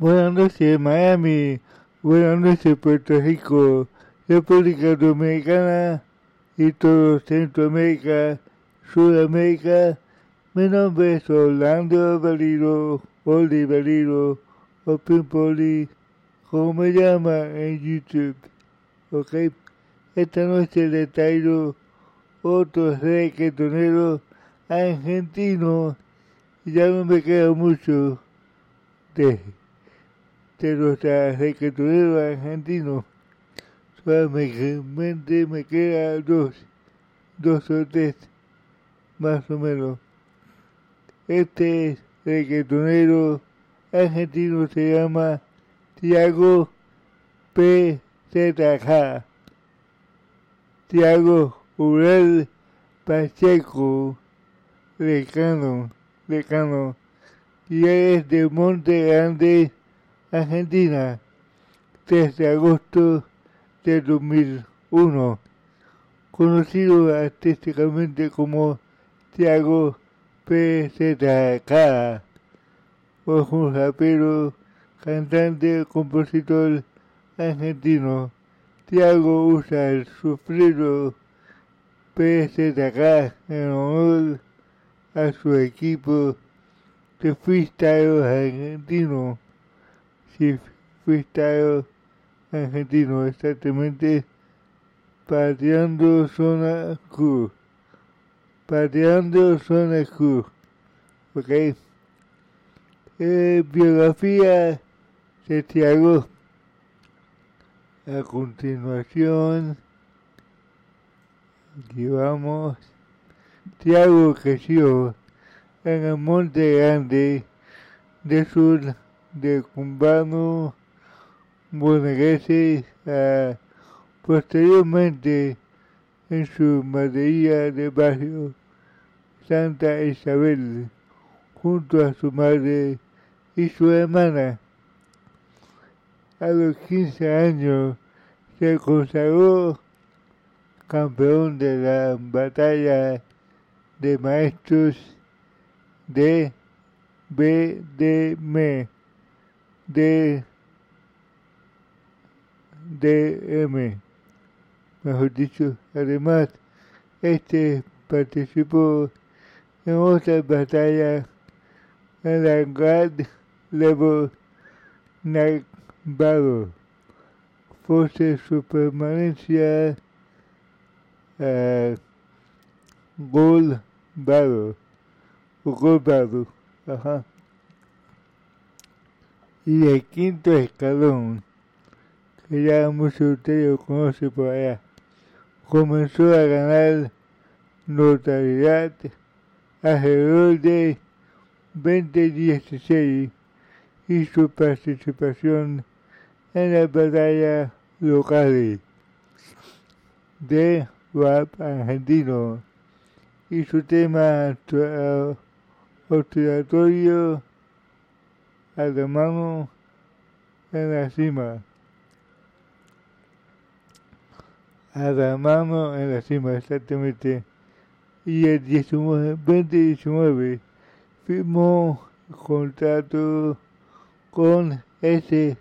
Buenas noches, Miami. Buenas noches, Puerto Rico, República Dominicana y todo Centroamérica, Sudamérica. Mi nombre es Orlando Valiro, Oli Valiro, o Pimpoli, como me llama en YouTube. Ok, esta noche le traigo otro reggaetonero argentino. Ya no me queda mucho de de los reggaetoneros argentinos. Solamente me queda dos, dos o tres, más o menos. Este reggaetonero argentino se llama Tiago PZK. Tiago Ural Pacheco Lecano, Lecano, y es de Monte Grande, Argentina, 3 de agosto de 2001, conocido artísticamente como Tiago PZK, fue un rapero, cantante, compositor argentino. Tiago usa el sufrido PZK en honor a su equipo de freestyle argentino si freestyle argentino, exactamente pateando zona Q. Pateando zona Q. Ok. Eh, biografía de Tiago. A continuación, aquí vamos. Tiago creció en el Monte Grande de Sur de Cumbano bonaerense uh, posteriormente en su madería de barrio Santa Isabel junto a su madre y su hermana. A los 15 años se consagró campeón de la batalla de maestros de BDM de DM, mejor dicho. Además, este participó en otras batallas en la Grand Level Battle. Force su permanencia a Gold Battle. Gold Battle. Ajá y el quinto escalón, que ya muchos de ustedes conocen por allá, comenzó a ganar notoriedad alrededor de 2016 y su participación en las batallas locales de rap argentino y su tema obligatorio a la mano en la cima. A la mano en la cima, exactamente. Y el 19, 2019 firmó contrato con SIP,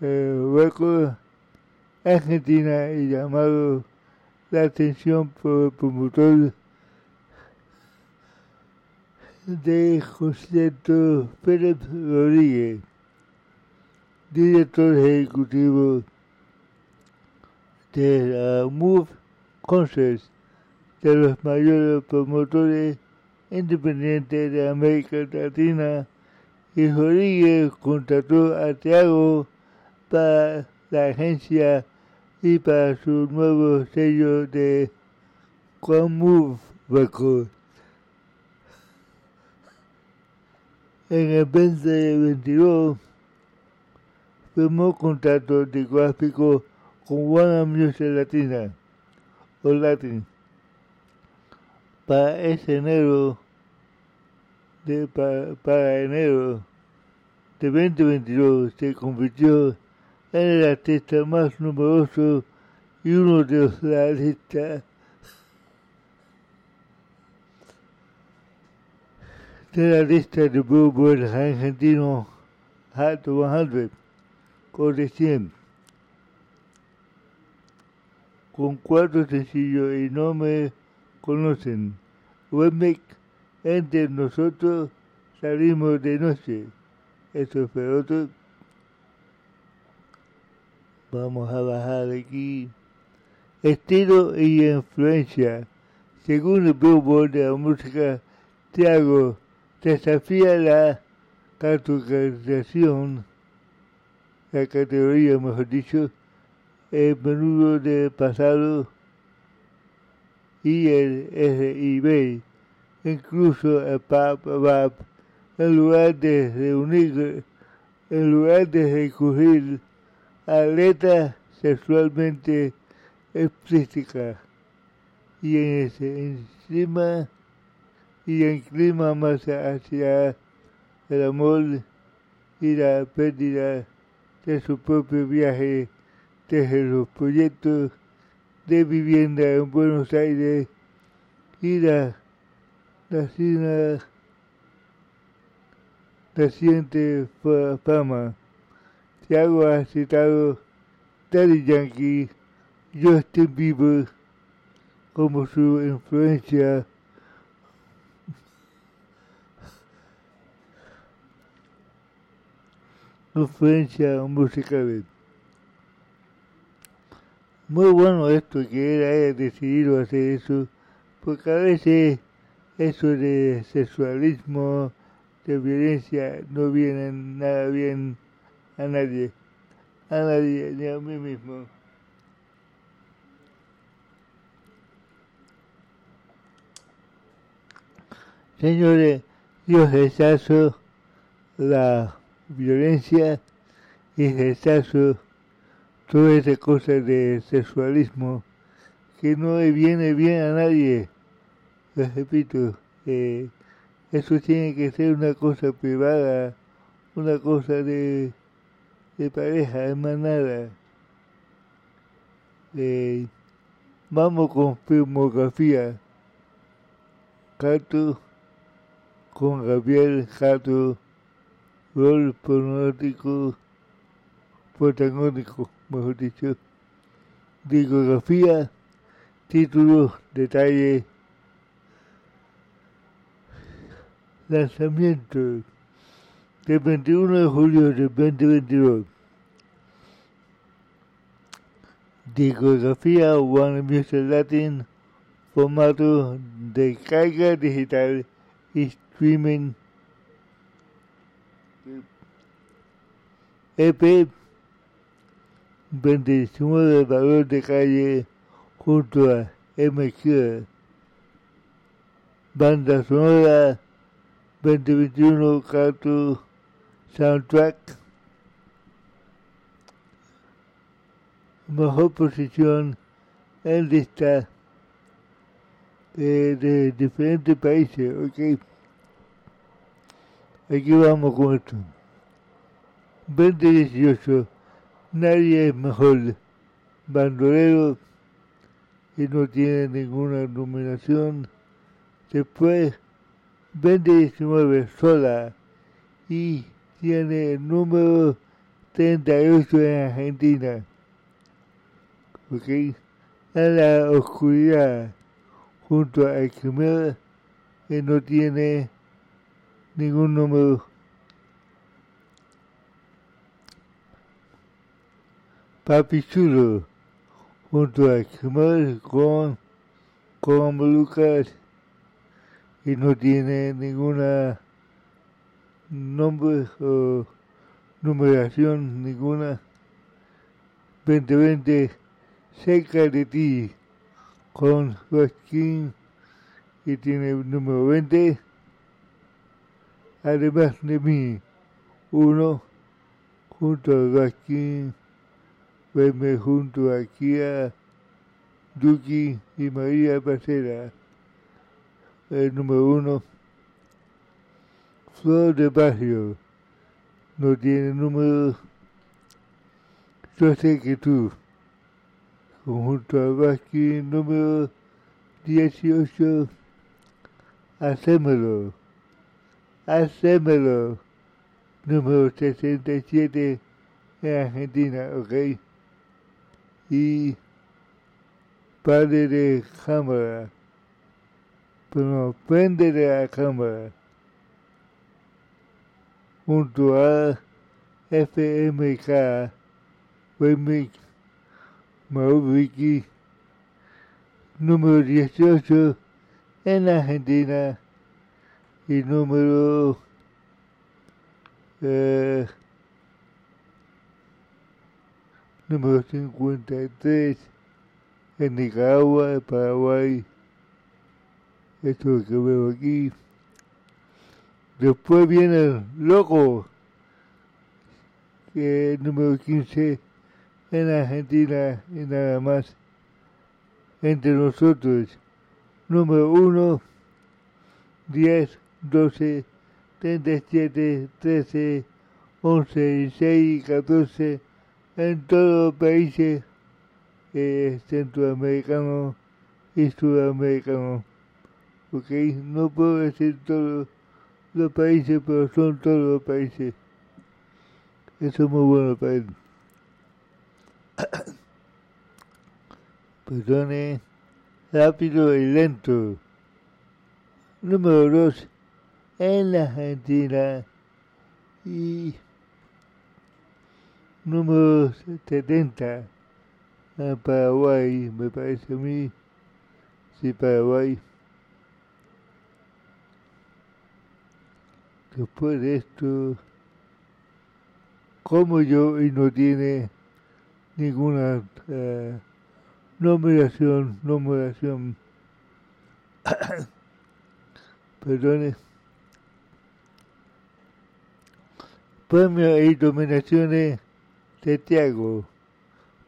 Record Argentina y llamado la atención por el promotor de concierto Félix Rodríguez, director ejecutivo de la Move Concerts, de los mayores promotores independientes de América Latina, y Rodríguez contrató a Thiago para la agencia y para su nuevo sello de Move Records. En el 2022 firmó contrato discográfico con Warner Music Latina o Latin para ese enero de, para, para enero de 2022 se convirtió en el artista más numeroso y uno de la lista de la lista de Billboard argentino Hot 100 con de 100 con cuatro sencillos y no me conocen. Webmake, entre nosotros salimos de noche. Eso fue otro. Vamos a bajar aquí. Estilo y influencia. Según el Billboard de la música, Thiago desafía la categorización, la categoría, mejor dicho, el menudo del pasado y el RIB, incluso el pop rap, en lugar de reunir, en lugar de recurrir a letras sexualmente explícitas y en ese encima y en clima más hacia el amor y la pérdida de su propio viaje desde los proyectos de vivienda en Buenos Aires y la, la naciente fama. Thiago ha citado Daddy Yankee, Justin Bieber como su influencia influencia musical. Muy bueno esto que él haya decidido hacer eso, porque a veces eso de sexualismo, de violencia, no viene nada bien a nadie, a nadie, ni a mí mismo. Señores, yo rechazo la violencia y rechazo toda esa cosa de sexualismo que no viene bien a nadie. Les repito, eh, eso tiene que ser una cosa privada, una cosa de, pareja, es más nada. Eh, vamos con filmografía. Cato con Gabriel Jato, rol pornográfico protagónico mejor dicho, discografía, títulos, detalles, lanzamiento del 21 de julio del 2022. Discografía One Music Latin, formato de carga digital y streaming. EP 29 valor de calle junto a MQ. Banda sonora 2021 Cato Soundtrack. Mejor posición en lista de, de diferentes países, ok. Aquí vamos con esto. 2018. Nadie es mejor bandolero y no tiene ninguna nominación. Después, 2019 sola y tiene el número 38 en Argentina. ¿Ok? En la oscuridad, junto a Quimera, que no tiene ningún número. Papi Chulo, junto a Quimera con, con Lucas, y no tiene ninguna nombre o numeración ninguna. 2020 cerca de ti con Joaquín y tiene el número 20. Además de mí, uno junto a Joaquín, verme junto a Kia, Duki y María Pacera. El número uno. Flor de Barrio no tiene número. Yo sé que tú, conjunto a Vasqui, número 18, hacémelo, hacémelo, número 67 en Argentina, ¿ok? Y padre de cámara, pero no, prende de la cámara junto a FMK, Wemix, Mauriki, número 18 en Argentina y número eh, número 53 en Nicaragua, Paraguay, esto que veo aquí. Después viene el loco, que es número 15 en Argentina y nada más. Entre nosotros, número 1, 10, 12, 37, 13, 11, 16 y 14 en todos los países eh, centroamericanos y sudamericanos. Ok, no puedo decir todo los países, pero son todos los países. Eso es muy bueno para él. Perdone, rápido y lento. Número dos, en la Argentina. Y número 70, en Paraguay, me parece a mí. Sí, Paraguay. después de esto, como yo y no tiene ninguna eh, numeración, numeración, perdone, premio y dominaciones de Tiago,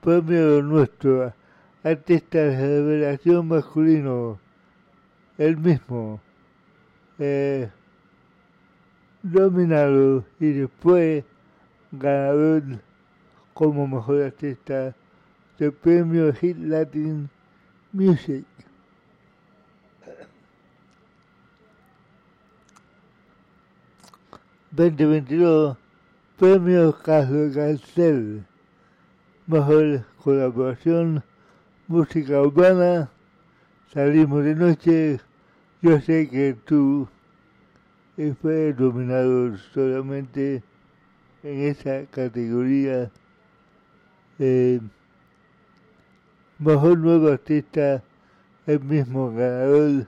premio nuestro, artista de revelación masculino, el mismo. Eh, dominado y después ganador como mejor artista del premio Hit Latin Music. ...2022... Premio Carlos Garcel... Mejor colaboración... Música urbana... Salimos de noche... Yo sé que tú y fue dominado solamente en esa categoría. Eh, mejor nuevo artista, el mismo ganador.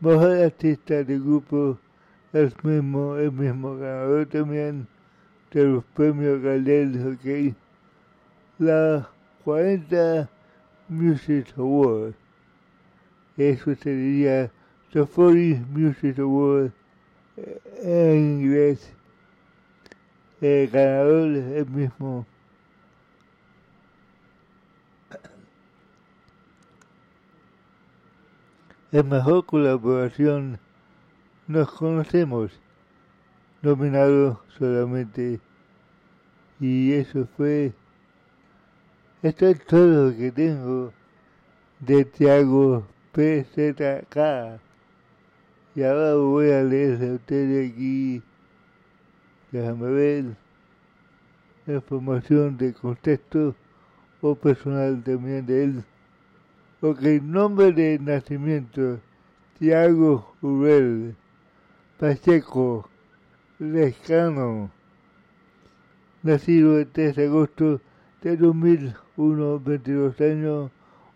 Mejor artista de grupo, el mismo, el mismo ganador también de los premios Gardel, ok. La 40 Music Award. Eso sería The 40 Music Award en inglés. El ganador es el mismo. Es mejor colaboración. Nos conocemos. Nominado solamente. Y eso fue. Esto es todo lo que tengo de Tiago PZK. Y ahora voy a leer a ustedes aquí. Déjame ver. Información de contexto o personal también de él. Ok, nombre de nacimiento. Tiago Urel. Pacheco. Lescano. Nacido el 3 de agosto de 2001, 22 años.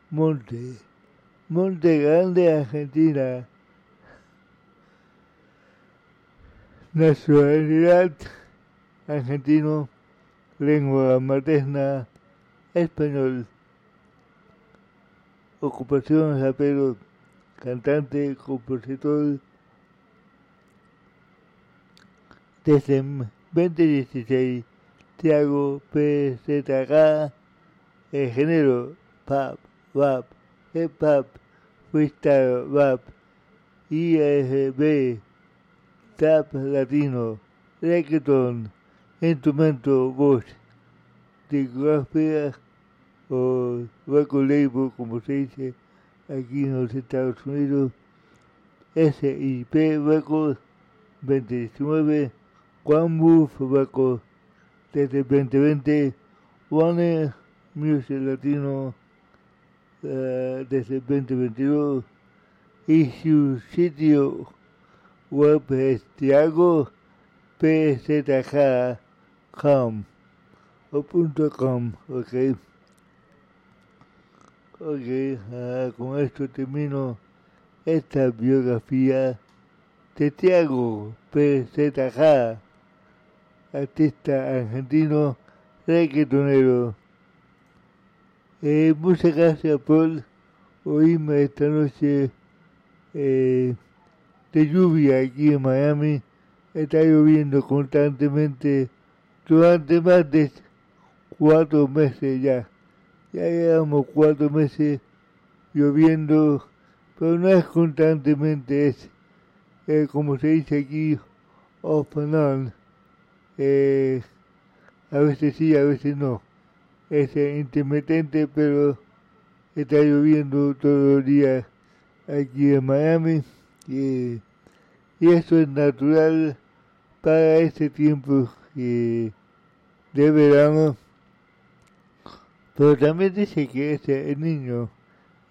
Monte. Monte Grande, Argentina. Nacionalidad argentino, lengua materna, español. Ocupación rapero, cantante, compositor. Desde 2016, Tiago PZK, el género pop, rap, hip hop, freestyle rap, ISB, tap latino, reggaeton, instrumento, voz, discografía o record label, como se dice aquí en los Estados Unidos, SIP Records 2019, Move Records desde 2020, One Music Latino uh, desde 2022 y su sitio web es Tiago PZK.com o punto ok. Ok, uh, con esto termino esta biografía de Tiago PZK, artista argentino reggaetonero. Eh, muchas gracias por oírme esta noche eh, de lluvia aquí en Miami. Está lloviendo constantemente durante más de cuatro meses ya. Ya llevamos cuatro meses lloviendo, pero no es constantemente, es eh, como se dice aquí, off and on. Eh, a veces sí, a veces no. Es intermitente, pero está lloviendo todo el día aquí en Miami. Y, eso es natural para este tiempo de verano. Pero también dice que ese, el niño,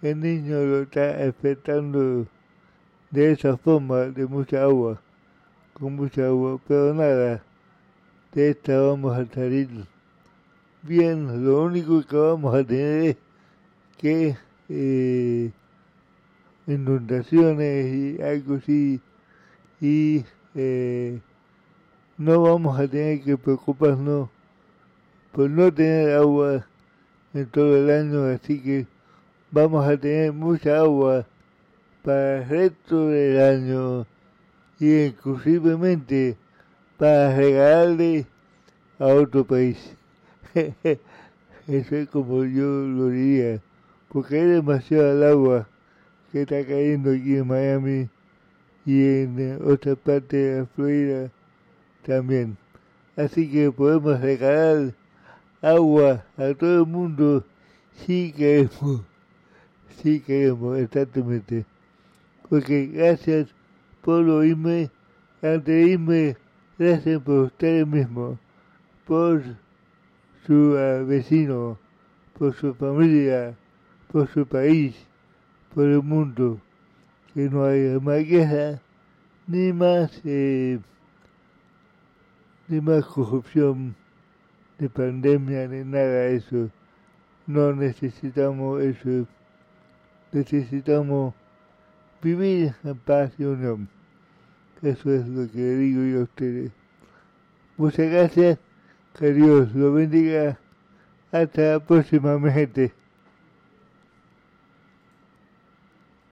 el niño lo está afectando de esa forma, de mucha agua, con mucha agua, pero nada, de esta vamos a salir bien, lo único que vamos a tener es que eh, inundaciones y algo así, y eh, no vamos a tener que preocuparnos por no tener agua en todo el año, así que vamos a tener mucha agua para el resto del año. Y inclusivemente para regalarle a otro país. Eso es como yo lo diría, porque hay demasiada agua que está cayendo aquí en Miami y en otras partes de Florida también. Así que podemos regalar agua a todo el mundo si queremos, si queremos, exactamente. Porque gracias por oírme, antes de irme, gracias por ustedes mismos, por su uh, vecino, por su familia, por su país, por el mundo. Que no haya más guerra, ni más, eh, ni más corrupción, ni pandemia, ni nada de eso. No necesitamos eso. Necesitamos vivir en paz y unión. Eso es lo que digo yo a ustedes. Muchas gracias. Que Dios lo bendiga. Hasta la próxima, gente.